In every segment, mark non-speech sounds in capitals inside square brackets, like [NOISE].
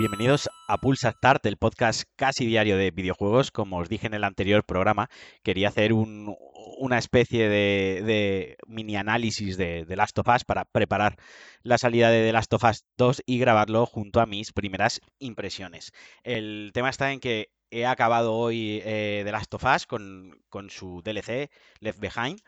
Bienvenidos a Pulsa Start, el podcast casi diario de videojuegos. Como os dije en el anterior programa, quería hacer una especie de, mini análisis de The Last of Us para preparar la salida de The Last of Us 2 y grabarlo junto a mis primeras impresiones. El tema está en que he acabado hoy eh, The Last of Us con, con su DLC Left Behind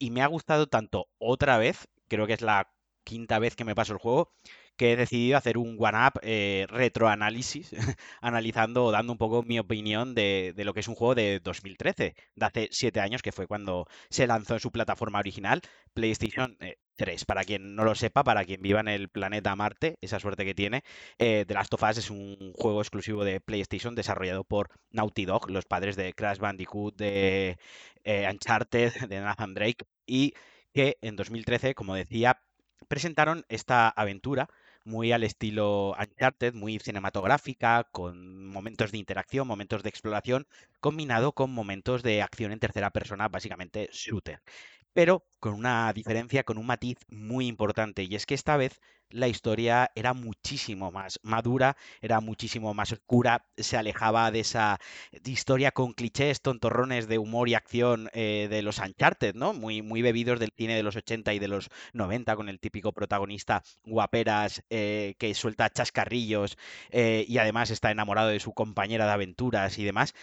y me ha gustado tanto otra vez, creo que es la quinta vez que me paso el juego, que he decidido hacer un one-up eh, retroanálisis, [LAUGHS] analizando o dando un poco mi opinión de, lo que es un juego de 2013, de hace siete años, que fue cuando se lanzó en su plataforma original, PlayStation 3. Eh, para quien no lo sepa, para quien viva en el planeta Marte, esa suerte que tiene, eh, The Last of Us es un juego exclusivo de PlayStation desarrollado por Naughty Dog, los padres de Crash Bandicoot, de Uncharted, [LAUGHS] de Nathan Drake, y que en 2013, como decía, presentaron esta aventura muy al estilo Uncharted, muy cinematográfica, con momentos de interacción, momentos de exploración, combinado con momentos de acción en tercera persona, básicamente shooter. Pero con una diferencia, con un matiz muy importante, y es que esta vez la historia era muchísimo más madura, era muchísimo más oscura, se alejaba de esa historia con clichés tontorrones de humor y acción eh, de los Uncharted, ¿no? Muy, muy bebidos del cine de los 80 y de los 90, con el típico protagonista guaperas eh, que suelta chascarrillos eh, y además está enamorado de su compañera de aventuras y demás,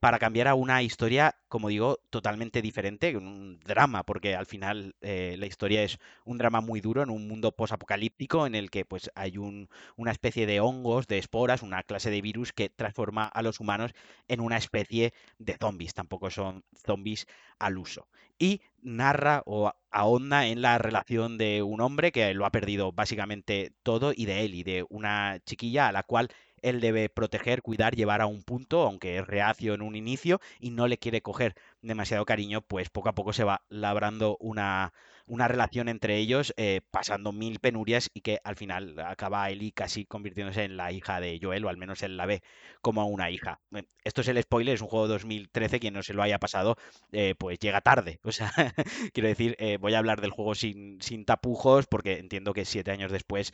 para cambiar a una historia, como digo, totalmente diferente, un drama, porque al final la historia es un drama muy duro en un mundo posapocalíptico en el que pues hay un, una especie de hongos, de esporas, una clase de virus que transforma a los humanos en una especie de zombies. Tampoco son zombies al uso. Y narra o ahonda en la relación de un hombre que lo ha perdido básicamente todo y de él y de una chiquilla a la cual él debe proteger, cuidar, llevar a un punto, aunque es reacio en un inicio y no le quiere coger demasiado cariño, pues poco a poco se va labrando una, una relación entre ellos eh, pasando mil penurias y que al final acaba Ellie casi convirtiéndose en la hija de Joel, o al menos él la ve como una hija. Eh, esto es el spoiler, es un juego de 2013, quien no se lo haya pasado, eh, pues llega tarde. O sea, [LAUGHS] quiero decir, voy a hablar del juego sin, sin tapujos, porque entiendo que siete años después,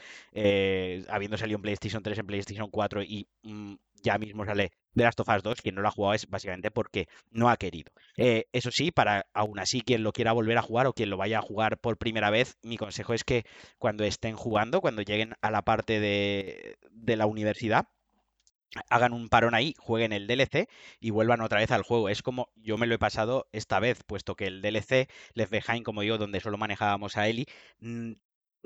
habiendo salido en PlayStation 3, en PlayStation 4 y mm, ya mismo sale de Last of Us 2, quien no lo ha jugado es básicamente porque no ha querido. Eh, eso sí, para aún así quien lo quiera volver a jugar o quien lo vaya a jugar por primera vez, mi consejo es que cuando estén jugando, cuando lleguen a la parte de, de la universidad, hagan un parón ahí, jueguen el DLC y vuelvan otra vez al juego. Es como yo me lo he pasado esta vez, puesto que el DLC, Left Behind, como digo, donde solo manejábamos a Ellie,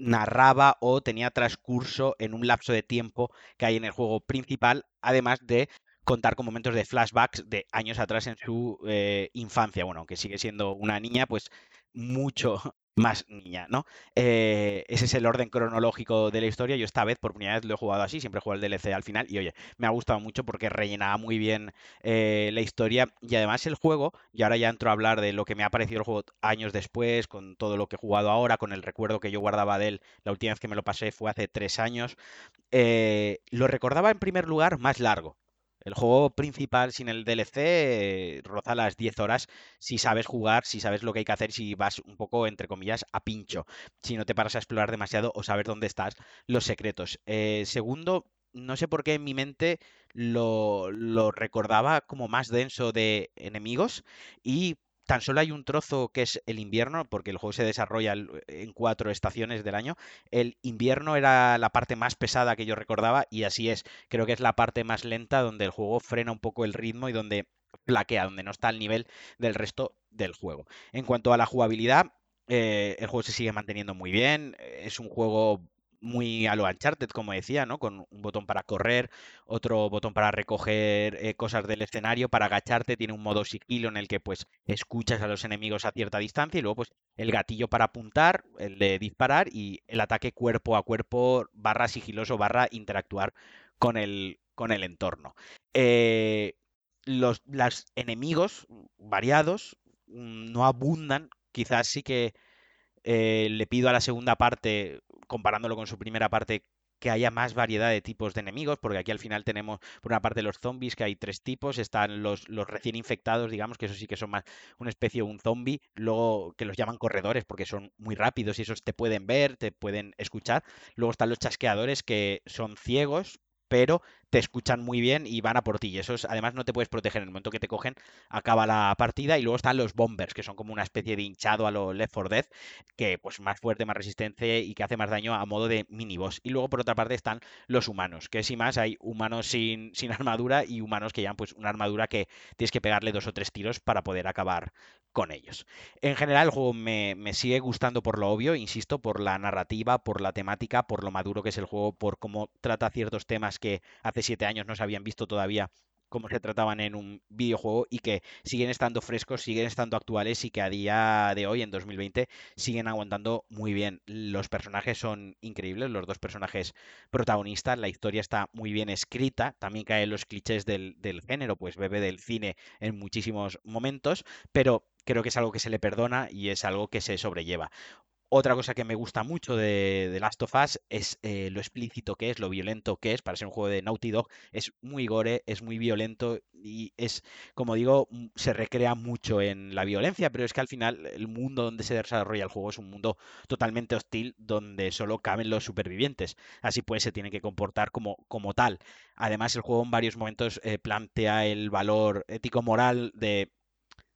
narraba o tenía transcurso en un lapso de tiempo que hay en el juego principal, además de contar con momentos de flashbacks de años atrás en su eh, infancia. Bueno, aunque sigue siendo una niña, pues mucho [LAUGHS] más niña, ¿no? Eh, ese es el orden cronológico de la historia. Yo esta vez, por primera vez, lo he jugado así, siempre he jugado el DLC al final y oye, me ha gustado mucho porque rellenaba muy bien eh, la historia y además el juego, y ahora ya entro a hablar de lo que me ha parecido el juego años después, con todo lo que he jugado ahora, con el recuerdo que yo guardaba de él, la última vez que me lo pasé fue hace tres años, eh, lo recordaba en primer lugar más largo. El juego principal sin el DLC roza las 10 horas si sabes jugar, si sabes lo que hay que hacer, si vas un poco, entre comillas, a pincho, si no te paras a explorar demasiado o saber dónde estás, los secretos. Eh, segundo, no sé por qué en mi mente lo, lo recordaba como más denso de enemigos y tan solo hay un trozo que es el invierno, porque el juego se desarrolla en cuatro estaciones del año. El invierno era la parte más pesada que yo recordaba y así es. Creo que es la parte más lenta donde el juego frena un poco el ritmo y donde plaquea, donde no está al nivel del resto del juego. En cuanto a la jugabilidad, eh, el juego se sigue manteniendo muy bien. Es un juego muy a lo Uncharted, como decía, ¿no? Con un botón para correr, otro botón para recoger eh, cosas del escenario, para agacharte, tiene un modo sigilo en el que pues escuchas a los enemigos a cierta distancia y luego pues el gatillo para apuntar, el de disparar y el ataque cuerpo a cuerpo barra sigiloso barra interactuar con el, con el entorno. Eh, los enemigos variados mm, no abundan, quizás sí que eh, le pido a la segunda parte comparándolo con su primera parte, que haya más variedad de tipos de enemigos, porque aquí al final tenemos, por una parte, los zombies, que hay tres tipos, están los, los recién infectados, digamos, que eso sí que son más una especie de un zombie, luego que los llaman corredores, porque son muy rápidos y esos te pueden ver, te pueden escuchar, luego están los chasqueadores, que son ciegos, pero te escuchan muy bien y van a por ti. Y eso además no te puedes proteger. En el momento que te cogen, acaba la partida. Y luego están los bombers, que son como una especie de hinchado a lo Left 4 Dead, que pues más fuerte, más resistente y que hace más daño a modo de mini boss. Y luego por otra parte están los humanos, que si más hay humanos sin, [LAUGHS] sin armadura y humanos que llevan pues una armadura que tienes que pegarle dos o tres tiros para poder acabar con ellos. En general el juego me, me, sigue gustando por lo obvio, insisto, por la narrativa, por la temática, por lo maduro que es el juego, por cómo trata ciertos temas que siete años no se habían visto todavía cómo se trataban en un videojuego y que siguen estando frescos, siguen estando actuales y que a día de hoy, en 2020, siguen aguantando muy bien. Los personajes son increíbles, los dos personajes protagonistas, la historia está muy bien escrita, también caen los clichés del, del género, pues bebe del cine en muchísimos momentos, pero creo que es algo que se le perdona y es algo que se sobrelleva. Otra cosa que me gusta mucho de, de Last of Us es eh, lo explícito que es, lo violento que es. Para ser un juego de Naughty Dog es muy gore, es muy violento y es, como digo, se recrea mucho en la violencia, pero es que al final el mundo donde se desarrolla el juego es un mundo totalmente hostil donde solo caben los supervivientes. Así pues se tiene que comportar como, como tal. Además el juego en varios momentos eh, plantea el valor ético-moral de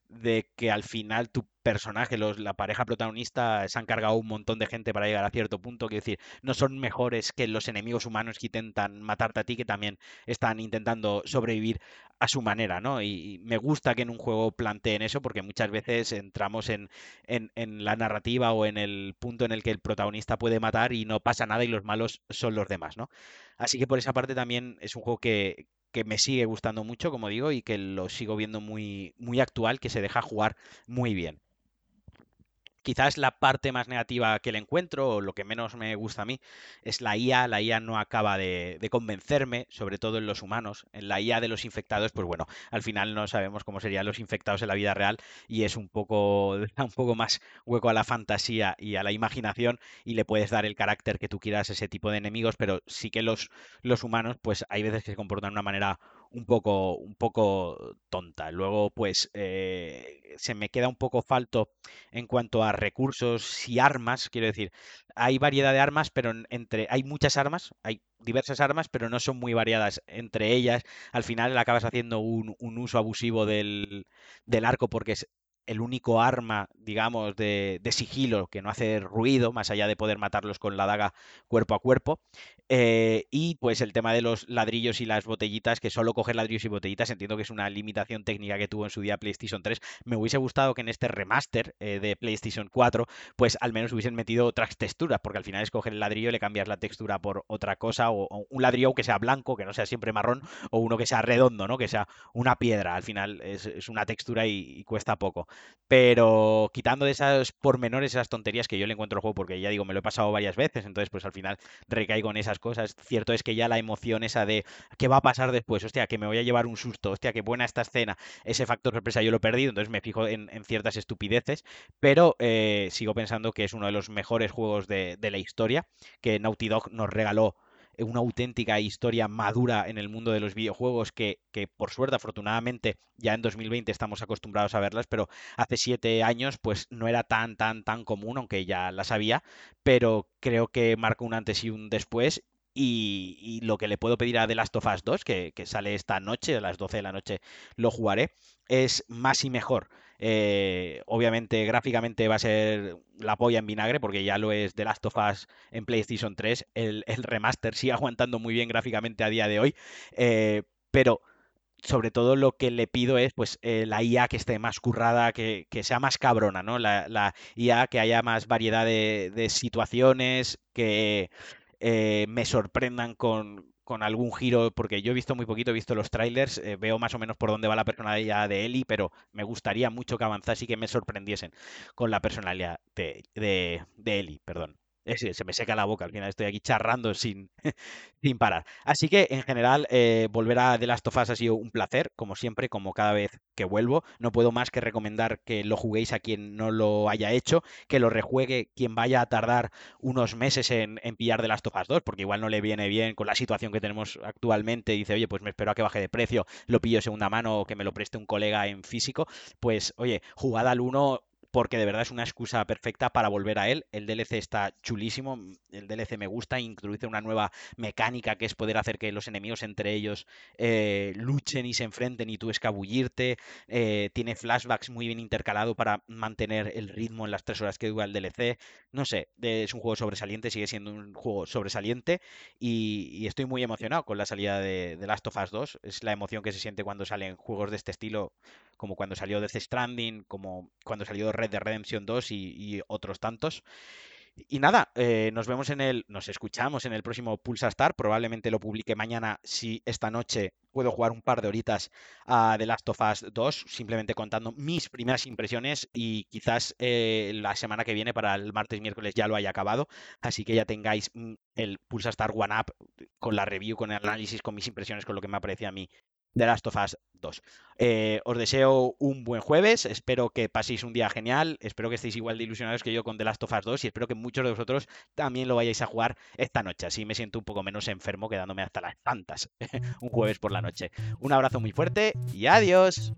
de que al final tu personaje, la pareja protagonista, se han cargado un montón de gente para llegar a cierto punto. Quiero decir, no son mejores que los enemigos humanos que intentan matarte a ti, que también están intentando sobrevivir a su manera, ¿no? Y, me gusta que en un juego planteen eso, porque muchas veces entramos en, en, en la narrativa o en el punto en el que el protagonista puede matar y no pasa nada y los malos son los demás, ¿no? Así que por esa parte también es un juego que, que me sigue gustando mucho, como digo, y que lo sigo viendo muy, muy actual, que se deja jugar muy bien quizás la parte más negativa que le encuentro, o lo que menos me gusta a mí, es la IA. La IA no acaba de, convencerme, sobre todo en los humanos. En la IA de los infectados, pues bueno, al final no sabemos cómo serían los infectados en la vida real y es un poco, [LAUGHS] un poco más hueco a la fantasía y a la imaginación y le puedes dar el carácter que tú quieras a ese tipo de enemigos, pero sí que los, los humanos, pues hay veces que se comportan de una manera un poco, un poco tonta. Luego, pues, eh, se me queda un poco falto en cuanto a recursos y armas. Quiero decir, hay variedad de armas, pero entre hay muchas armas, hay diversas armas, pero no son muy variadas entre ellas. Al final acabas haciendo un, un uso abusivo del, del arco porque el único arma, digamos, de, de, sigilo que no hace ruido, más allá de poder matarlos con la daga cuerpo a cuerpo. Eh, y pues el tema de los ladrillos y las botellitas, que solo coger ladrillos y botellitas, entiendo que es una limitación técnica que tuvo en su día PlayStation 3. Me hubiese gustado que en este remaster eh, de PlayStation 4, pues al menos hubiesen metido otras texturas, porque al final es coger el ladrillo y le cambias la textura por otra cosa, o, un ladrillo que sea blanco, que no sea siempre marrón, o uno que sea redondo, ¿no? Que sea una piedra. Al final es, una textura y, cuesta poco. Pero quitando de esas pormenores, esas tonterías que yo le encuentro al juego, porque ya digo, me lo he pasado varias veces, entonces pues al final recaigo en esas cosas. Cierto es que ya la emoción esa de qué va a pasar después, hostia, que me voy a llevar un susto, hostia, qué buena esta escena, ese factor sorpresa yo lo he perdido, entonces me fijo en, ciertas estupideces, pero eh, sigo pensando que es uno de los mejores juegos de, de la historia, que Naughty Dog nos regaló una auténtica historia madura en el mundo de los videojuegos que, que, por suerte, afortunadamente, ya en 2020 estamos acostumbrados a verlas, pero hace siete años pues no era tan, tan, tan común, aunque ya las había, pero creo que marca un antes y un después y, y, lo que le puedo pedir a The Last of Us 2, que, que, sale esta noche, a las 12 de la noche lo jugaré, es más y mejor. Eh, obviamente, gráficamente va a ser la polla en vinagre, porque ya lo es The Last of Us en PlayStation 3. El, el remaster sigue aguantando muy bien gráficamente a día de hoy, eh, pero sobre todo lo que le pido es pues eh, la IA que esté más currada, que, que sea más cabrona, ¿no? La, la, IA que haya más variedad de, de situaciones, que me sorprendan con, con, algún giro, porque yo he visto muy poquito, he visto los trailers, eh, veo más o menos por dónde va la personalidad de Ellie, pero me gustaría mucho que avanzase y que me sorprendiesen con la personalidad de, de, de Ellie, perdón. Se me seca la boca, al final estoy aquí charrando sin, [LAUGHS] sin parar. Así que en general, eh, volver a The Last of Us ha sido un placer, como siempre, como cada vez que vuelvo. No puedo más que recomendar que lo juguéis a quien no lo haya hecho, que lo rejuegue quien vaya a tardar unos meses en, en pillar The Last of Us 2, porque igual no le viene bien con la situación que tenemos actualmente. Dice, oye, pues me espero a que baje de precio, lo pillo segunda mano o que me lo preste un colega en físico. Pues, oye, jugad al 1 porque de verdad es una excusa perfecta para volver a él. El DLC está chulísimo, el DLC me gusta, introduce una nueva mecánica que es poder hacer que los enemigos entre ellos eh, luchen y se enfrenten y tú escabullirte. Eh, tiene flashbacks muy bien intercalado para mantener el ritmo en las tres horas que dura el DLC. No sé, es un juego sobresaliente, sigue siendo un juego sobresaliente y, estoy muy emocionado con la salida de, de Last of Us 2. Es la emoción que se siente cuando salen juegos de este estilo como cuando salió Death Stranding, como cuando salió Red Dead Redemption 2 y, otros tantos. Y nada, eh, nos vemos en el, nos escuchamos en el próximo Pulsa Star. Probablemente lo publique mañana si esta noche puedo jugar un par de horitas a The Last of Us 2, simplemente contando mis primeras impresiones y quizás eh, la semana que viene para el martes miércoles ya lo haya acabado. Así que ya tengáis mm, el Pulsa Star One Up con la review, con el análisis, con mis impresiones, con lo que me aparece a mí de Last of Us 2. Eh, os deseo un buen jueves, espero que paséis un día genial, espero que estéis igual de ilusionados que yo con The Last of Us 2 y espero que muchos de vosotros también lo vayáis a jugar esta noche, así me siento un poco menos enfermo quedándome hasta las tantas [LAUGHS] un jueves por la noche. Un abrazo muy fuerte y adiós.